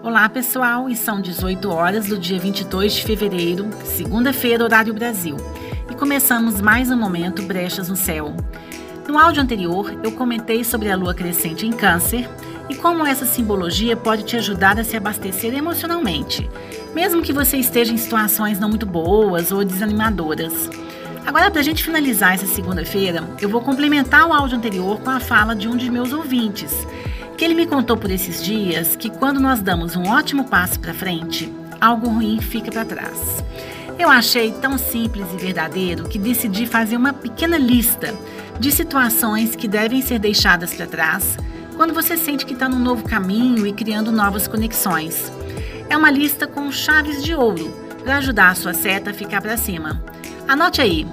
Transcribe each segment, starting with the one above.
Olá, pessoal, e são 18 horas do dia 22 de fevereiro, segunda-feira, horário Brasil. E começamos mais um momento Brechas no Céu. No áudio anterior, eu comentei sobre a lua crescente em Câncer e como essa simbologia pode te ajudar a se abastecer emocionalmente, mesmo que você esteja em situações não muito boas ou desanimadoras. Agora, para a gente finalizar essa segunda-feira, eu vou complementar o áudio anterior com a fala de um de meus ouvintes que ele me contou por esses dias que quando nós damos um ótimo passo para frente, algo ruim fica para trás. Eu achei tão simples e verdadeiro que decidi fazer uma pequena lista de situações que devem ser deixadas para trás quando você sente que está num novo caminho e criando novas conexões. É uma lista com chaves de ouro para ajudar a sua seta a ficar para cima. Anote aí,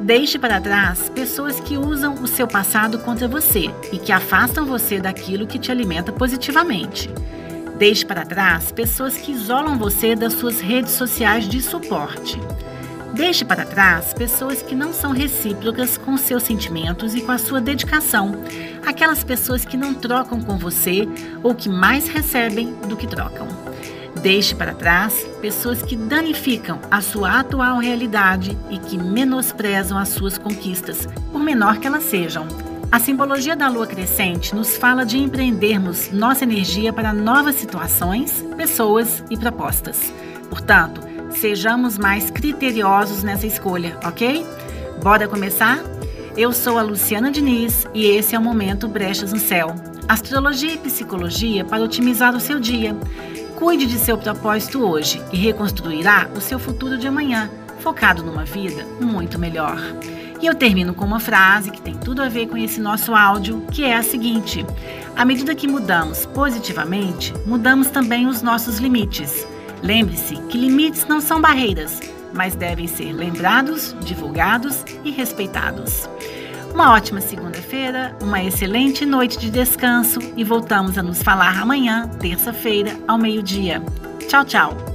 Deixe para trás pessoas que usam o seu passado contra você e que afastam você daquilo que te alimenta positivamente. Deixe para trás pessoas que isolam você das suas redes sociais de suporte. Deixe para trás pessoas que não são recíprocas com seus sentimentos e com a sua dedicação. Aquelas pessoas que não trocam com você ou que mais recebem do que trocam. Deixe para trás pessoas que danificam a sua atual realidade e que menosprezam as suas conquistas, por menor que elas sejam. A simbologia da lua crescente nos fala de empreendermos nossa energia para novas situações, pessoas e propostas. Portanto, sejamos mais criteriosos nessa escolha, ok? Bora começar? Eu sou a Luciana Diniz e esse é o Momento Brechas no Céu. Astrologia e psicologia para otimizar o seu dia. Cuide de seu propósito hoje e reconstruirá o seu futuro de amanhã, focado numa vida muito melhor. E eu termino com uma frase que tem tudo a ver com esse nosso áudio, que é a seguinte: à medida que mudamos positivamente, mudamos também os nossos limites. Lembre-se que limites não são barreiras, mas devem ser lembrados, divulgados e respeitados. Uma ótima segunda-feira, uma excelente noite de descanso e voltamos a nos falar amanhã, terça-feira, ao meio-dia. Tchau, tchau!